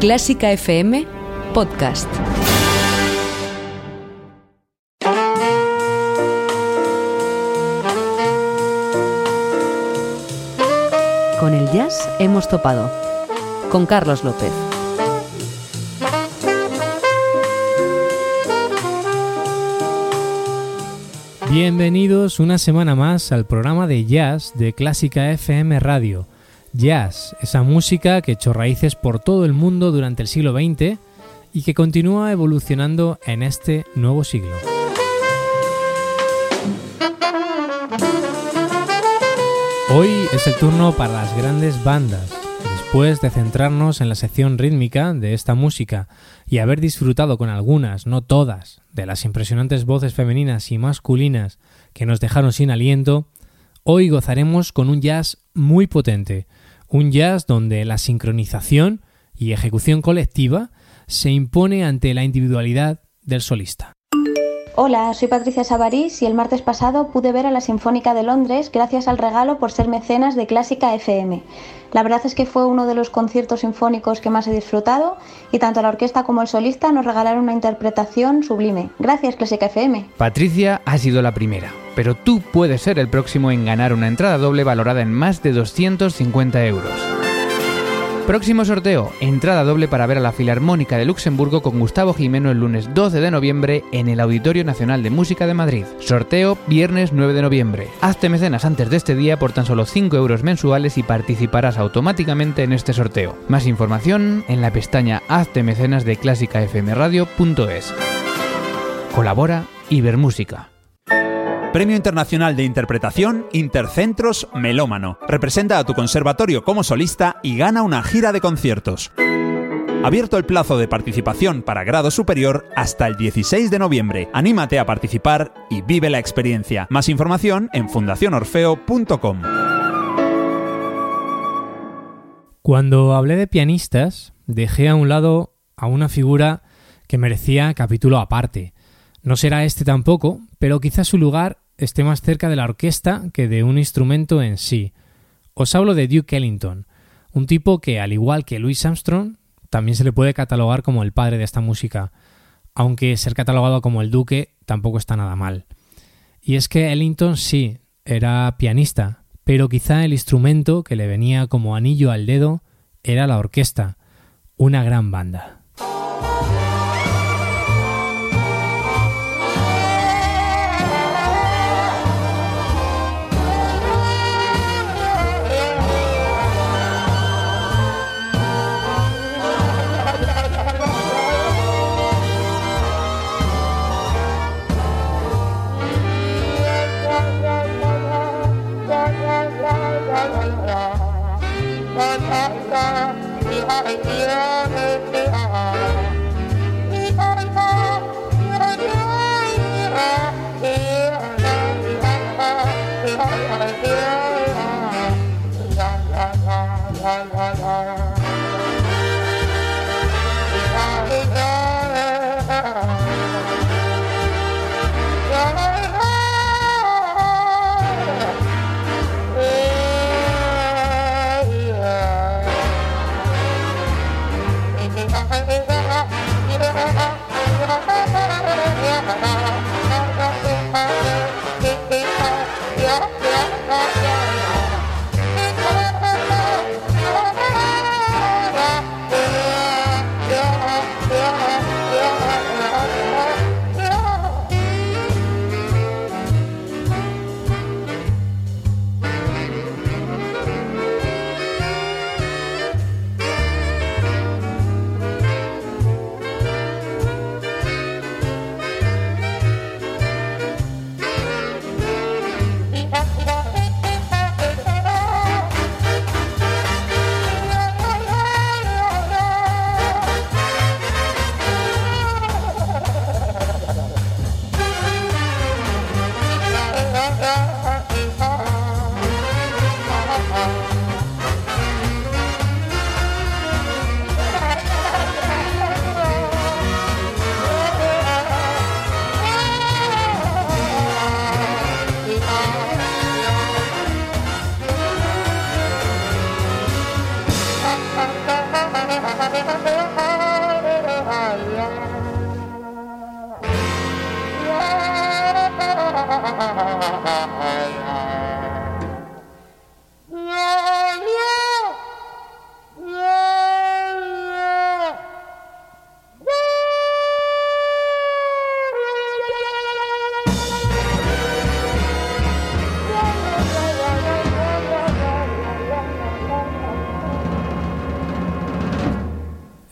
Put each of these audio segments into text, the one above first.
Clásica FM Podcast. Con el jazz hemos topado. Con Carlos López. Bienvenidos una semana más al programa de jazz de Clásica FM Radio Jazz, esa música que echó raíces por todo el mundo durante el siglo XX y que continúa evolucionando en este nuevo siglo. Hoy es el turno para las grandes bandas. Después de centrarnos en la sección rítmica de esta música y haber disfrutado con algunas, no todas, de las impresionantes voces femeninas y masculinas que nos dejaron sin aliento, hoy gozaremos con un jazz muy potente, un jazz donde la sincronización y ejecución colectiva se impone ante la individualidad del solista. Hola, soy Patricia Sabarís y el martes pasado pude ver a la Sinfónica de Londres gracias al regalo por ser mecenas de Clásica FM. La verdad es que fue uno de los conciertos sinfónicos que más he disfrutado y tanto la orquesta como el solista nos regalaron una interpretación sublime. Gracias Clásica FM. Patricia ha sido la primera, pero tú puedes ser el próximo en ganar una entrada doble valorada en más de 250 euros. Próximo sorteo, entrada doble para ver a la Filarmónica de Luxemburgo con Gustavo Jimeno el lunes 12 de noviembre en el Auditorio Nacional de Música de Madrid. Sorteo viernes 9 de noviembre. Hazte mecenas antes de este día por tan solo 5 euros mensuales y participarás automáticamente en este sorteo. Más información en la pestaña Hazte mecenas de clásicafmradio.es. Colabora Ibermúsica. Premio Internacional de Interpretación Intercentros Melómano. Representa a tu conservatorio como solista y gana una gira de conciertos. Abierto el plazo de participación para grado superior hasta el 16 de noviembre. Anímate a participar y vive la experiencia. Más información en fundacionorfeo.com. Cuando hablé de pianistas, dejé a un lado a una figura que merecía capítulo aparte. No será este tampoco, pero quizás su lugar esté más cerca de la orquesta que de un instrumento en sí. Os hablo de Duke Ellington, un tipo que, al igual que Louis Armstrong, también se le puede catalogar como el padre de esta música, aunque ser catalogado como el duque tampoco está nada mal. Y es que Ellington sí, era pianista, pero quizá el instrumento que le venía como anillo al dedo era la orquesta, una gran banda.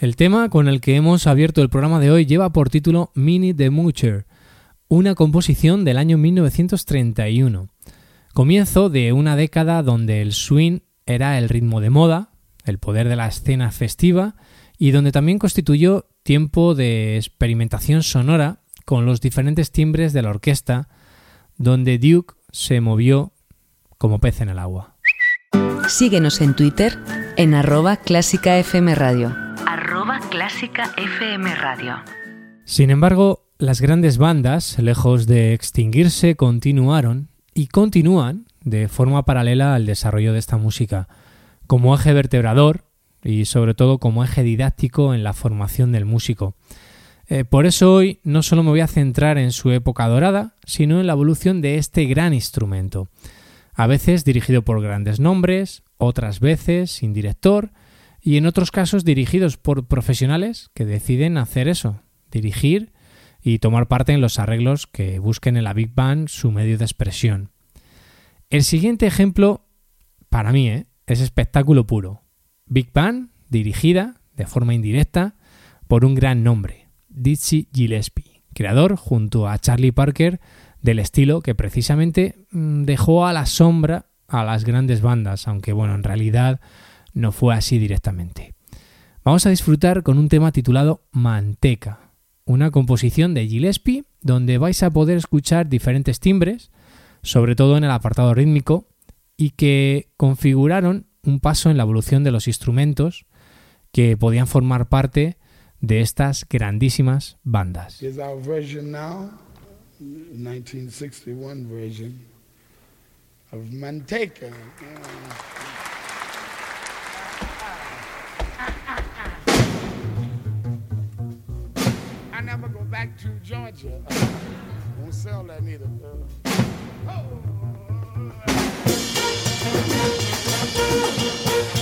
El tema con el que hemos abierto el programa de hoy lleva por título Mini the Moocher, una composición del año 1931. Comienzo de una década donde el swing era el ritmo de moda, el poder de la escena festiva y donde también constituyó tiempo de experimentación sonora con los diferentes timbres de la orquesta, donde Duke se movió como pez en el agua. Síguenos en Twitter en arroba Radio. Clásica FM Radio. Sin embargo, las grandes bandas, lejos de extinguirse, continuaron y continúan de forma paralela al desarrollo de esta música, como eje vertebrador y sobre todo como eje didáctico en la formación del músico. Eh, por eso hoy no solo me voy a centrar en su época dorada, sino en la evolución de este gran instrumento, a veces dirigido por grandes nombres, otras veces sin director, y en otros casos dirigidos por profesionales que deciden hacer eso, dirigir y tomar parte en los arreglos que busquen en la Big Band su medio de expresión. El siguiente ejemplo, para mí, ¿eh? es espectáculo puro. Big Band dirigida, de forma indirecta, por un gran nombre, Dizzy Gillespie, creador junto a Charlie Parker del estilo que precisamente mm, dejó a la sombra a las grandes bandas, aunque bueno, en realidad no fue así directamente. Vamos a disfrutar con un tema titulado Manteca, una composición de Gillespie donde vais a poder escuchar diferentes timbres, sobre todo en el apartado rítmico, y que configuraron un paso en la evolución de los instrumentos que podían formar parte de estas grandísimas bandas. I back to Georgia. Uh, won't sell that neither. Uh, oh.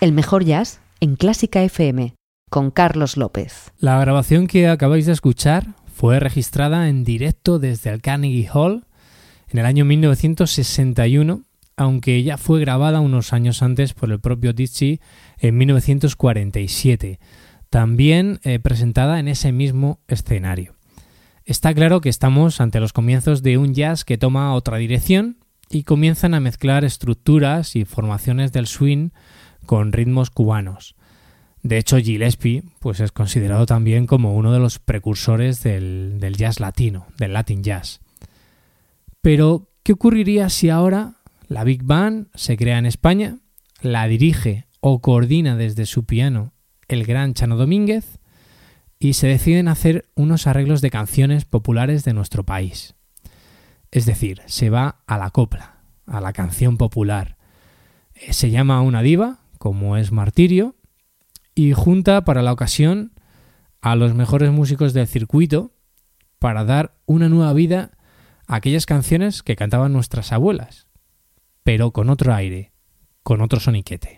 El mejor jazz en Clásica FM con Carlos López. La grabación que acabáis de escuchar fue registrada en directo desde el Carnegie Hall en el año 1961, aunque ya fue grabada unos años antes por el propio Dizzy en 1947, también eh, presentada en ese mismo escenario. Está claro que estamos ante los comienzos de un jazz que toma otra dirección y comienzan a mezclar estructuras y formaciones del swing con ritmos cubanos. De hecho, Gillespie pues, es considerado también como uno de los precursores del, del jazz latino, del Latin jazz. Pero, ¿qué ocurriría si ahora la Big Band se crea en España, la dirige o coordina desde su piano el gran Chano Domínguez y se deciden hacer unos arreglos de canciones populares de nuestro país? Es decir, se va a la copla, a la canción popular. Eh, se llama una diva, como es Martirio, y junta para la ocasión a los mejores músicos del circuito para dar una nueva vida a aquellas canciones que cantaban nuestras abuelas, pero con otro aire, con otro soniquete.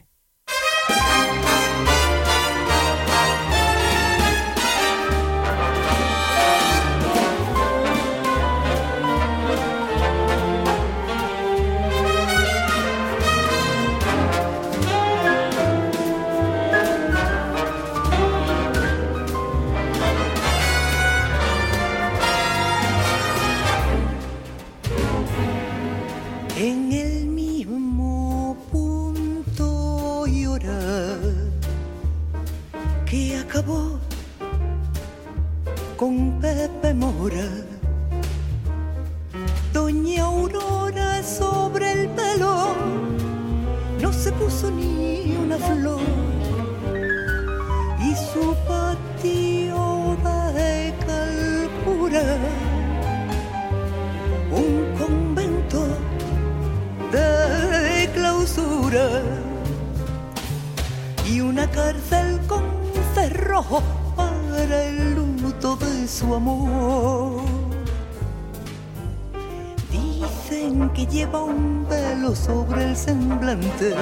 Con Pepe Mora. Su amor. Dicen que lleva un velo sobre el semblante.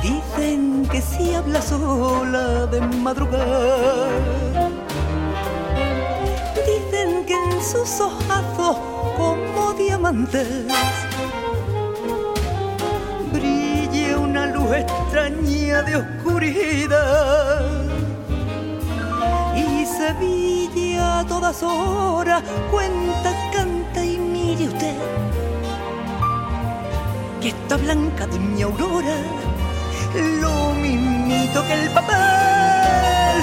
Dicen que si habla sola de madrugada. Dicen que en sus ojazos como diamantes brille una luz extraña de oscuridad. Sevilla a todas horas cuenta, canta y mire usted que esta blanca doña Aurora lo mismito que el papel.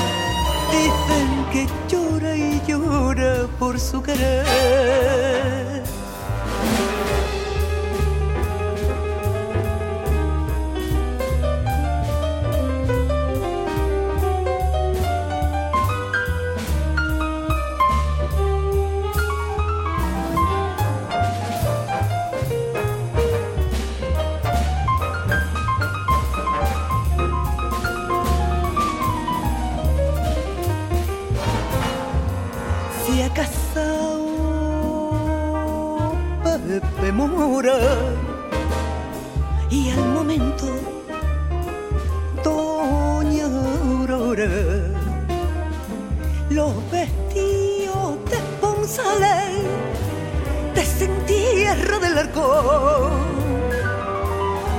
Dicen que llora y llora por su querer. Y al momento Doña Aurora los vestidos de esponsales desentierra del arco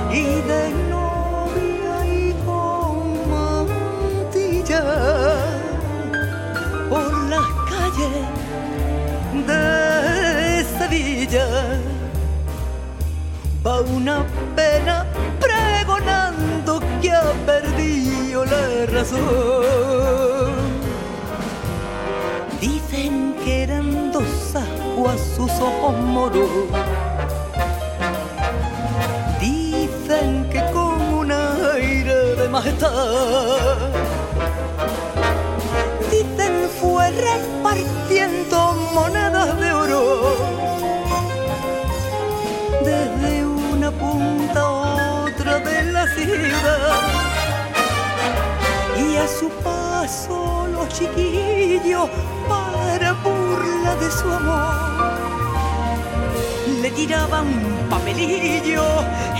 y de novia y con mantilla por las calles de Sevilla va una pena pregonando que ha perdido la razón. Dicen que eran dos aguas sus ojos moros. Dicen que con un aire de majestad dicen fue repartiendo monedas de oro punta a otra de la ciudad. Y a su paso los chiquillos para burla de su amor. Le tiraban papelillo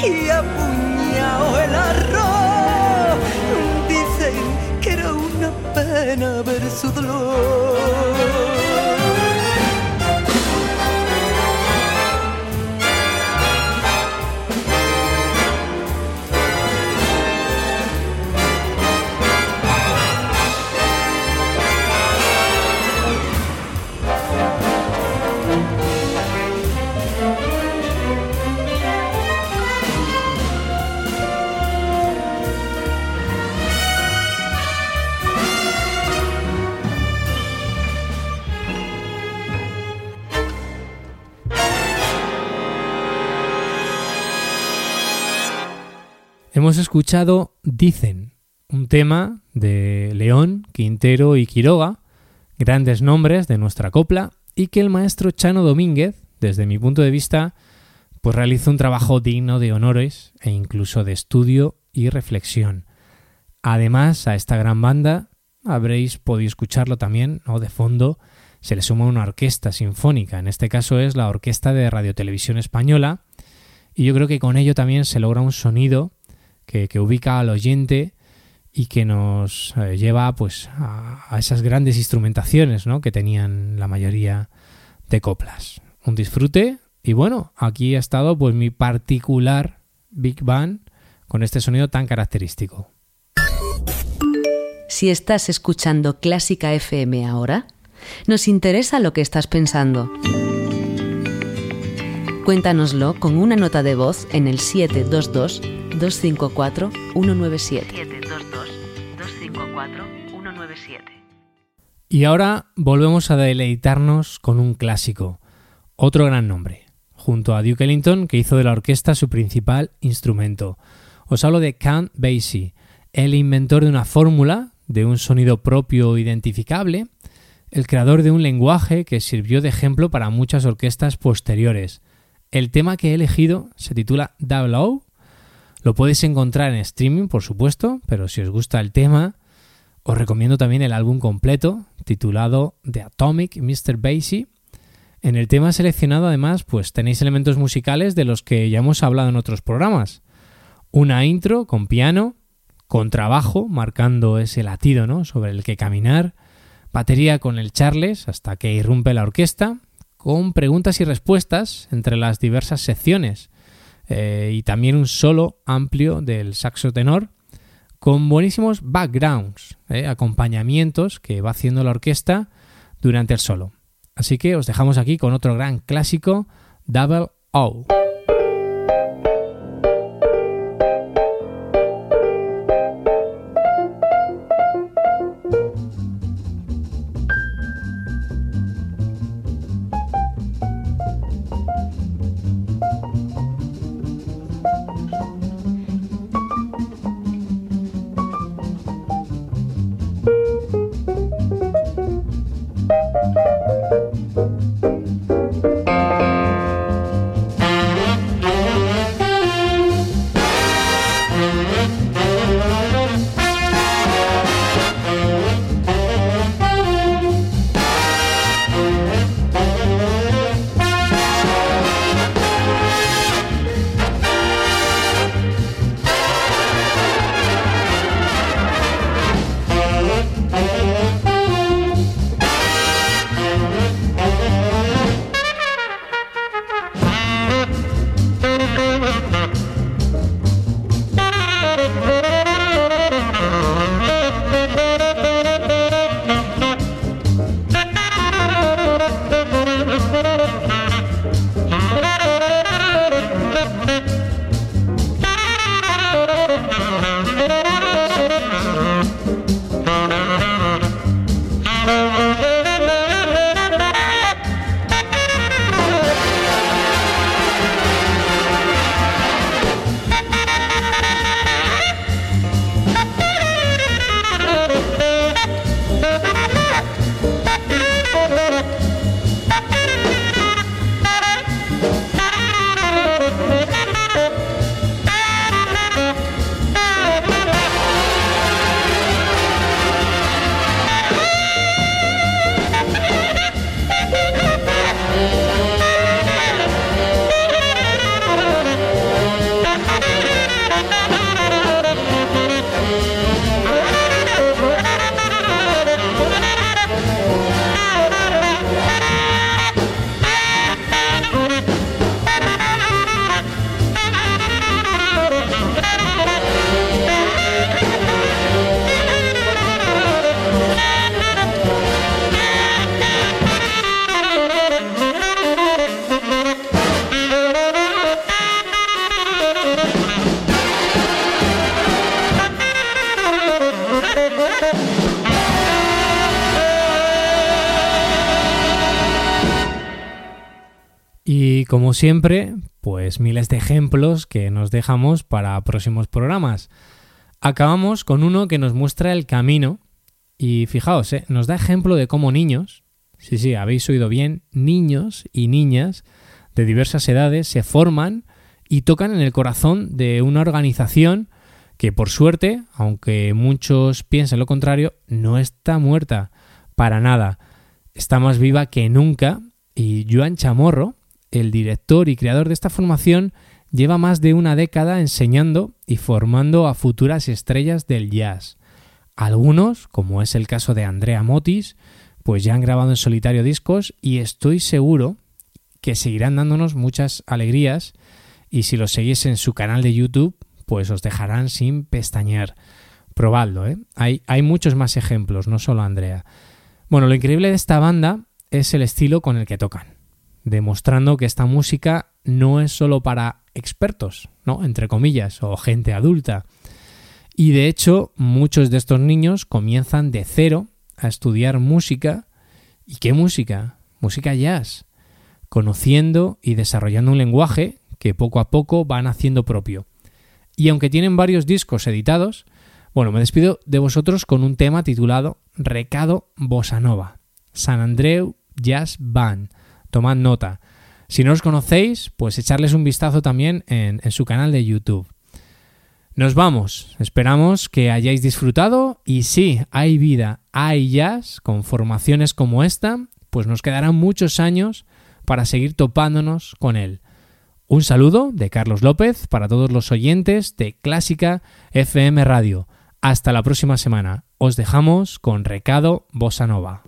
y a puñado el arroz. Dicen que era una pena ver su dolor. Hemos escuchado Dicen, un tema de León, Quintero y Quiroga, grandes nombres de nuestra copla, y que el maestro Chano Domínguez, desde mi punto de vista, pues realiza un trabajo digno de honores e incluso de estudio y reflexión. Además, a esta gran banda habréis podido escucharlo también, ¿no? De fondo se le suma una orquesta sinfónica, en este caso es la Orquesta de Radiotelevisión Española, y yo creo que con ello también se logra un sonido que, ubica al oyente y que nos eh, lleva pues a, a, esas grandes instrumentaciones ¿no? que tenían la mayoría de coplas. Un disfrute y bueno, aquí ha estado pues mi particular Big Band con este sonido tan característico. Si estás escuchando Clásica FM ahora, nos interesa lo que estás pensando. Cuéntanoslo con una nota de voz en el 722 254 197. 722 254 197. Y ahora volvemos a deleitarnos con un clásico, otro gran nombre, junto a Duke Ellington, que hizo de la orquesta su principal instrumento. Os hablo de Count Basie, el inventor de una fórmula, de un sonido propio identificable, el creador de un lenguaje que sirvió de ejemplo para muchas orquestas posteriores. El tema que he elegido se titula Double O. Lo podéis encontrar en streaming, por supuesto, pero si os gusta el tema, os recomiendo también el álbum completo, titulado The Atomic Mr. Basie. En el tema seleccionado, además, pues tenéis elementos musicales de los que ya hemos hablado en otros programas. una intro con piano, con trabajo, marcando ese latido ¿no? sobre el que caminar, batería con el Charles hasta que irrumpe la orquesta, con preguntas y respuestas entre las diversas secciones, eh, y también un solo amplio del saxo tenor, con buenísimos backgrounds, eh, acompañamientos que va haciendo la orquesta durante el solo. Así que os dejamos aquí con otro gran clásico, Double O. como siempre, pues miles de ejemplos que nos dejamos para próximos programas. Acabamos con uno que nos muestra el camino y fijaos, ¿eh? nos da ejemplo de cómo niños, sí, sí, habéis oído bien, niños y niñas de diversas edades se forman y tocan en el corazón de una organización que por suerte, aunque muchos piensen lo contrario, no está muerta para nada. Está más viva que nunca y Joan Chamorro, el director y creador de esta formación, lleva más de una década enseñando y formando a futuras estrellas del jazz. Algunos, como es el caso de Andrea Motis, pues ya han grabado en solitario discos y estoy seguro que seguirán dándonos muchas alegrías y si los seguís en su canal de YouTube, pues os dejarán sin pestañear. Probadlo, ¿eh? Hay, hay muchos más ejemplos, no solo Andrea. Bueno, lo increíble de esta banda es el estilo con el que tocan demostrando que esta música no es solo para expertos, ¿no? Entre comillas, o gente adulta. Y de hecho, muchos de estos niños comienzan de cero a estudiar música. ¿Y qué música? Música jazz. Conociendo y desarrollando un lenguaje que poco a poco van haciendo propio. Y aunque tienen varios discos editados, bueno, me despido de vosotros con un tema titulado Recado Bossa Nova, San Andreu Jazz Band tomad nota. Si no os conocéis, pues echarles un vistazo también en, su canal de YouTube. Nos vamos, esperamos que hayáis disfrutado y si hay vida, hay jazz con formaciones como esta, pues nos quedarán muchos años para seguir topándonos con él. Un saludo de Carlos López para todos los oyentes de Clásica FM Radio. Hasta la próxima semana. Os dejamos con Recado Bossa Nova.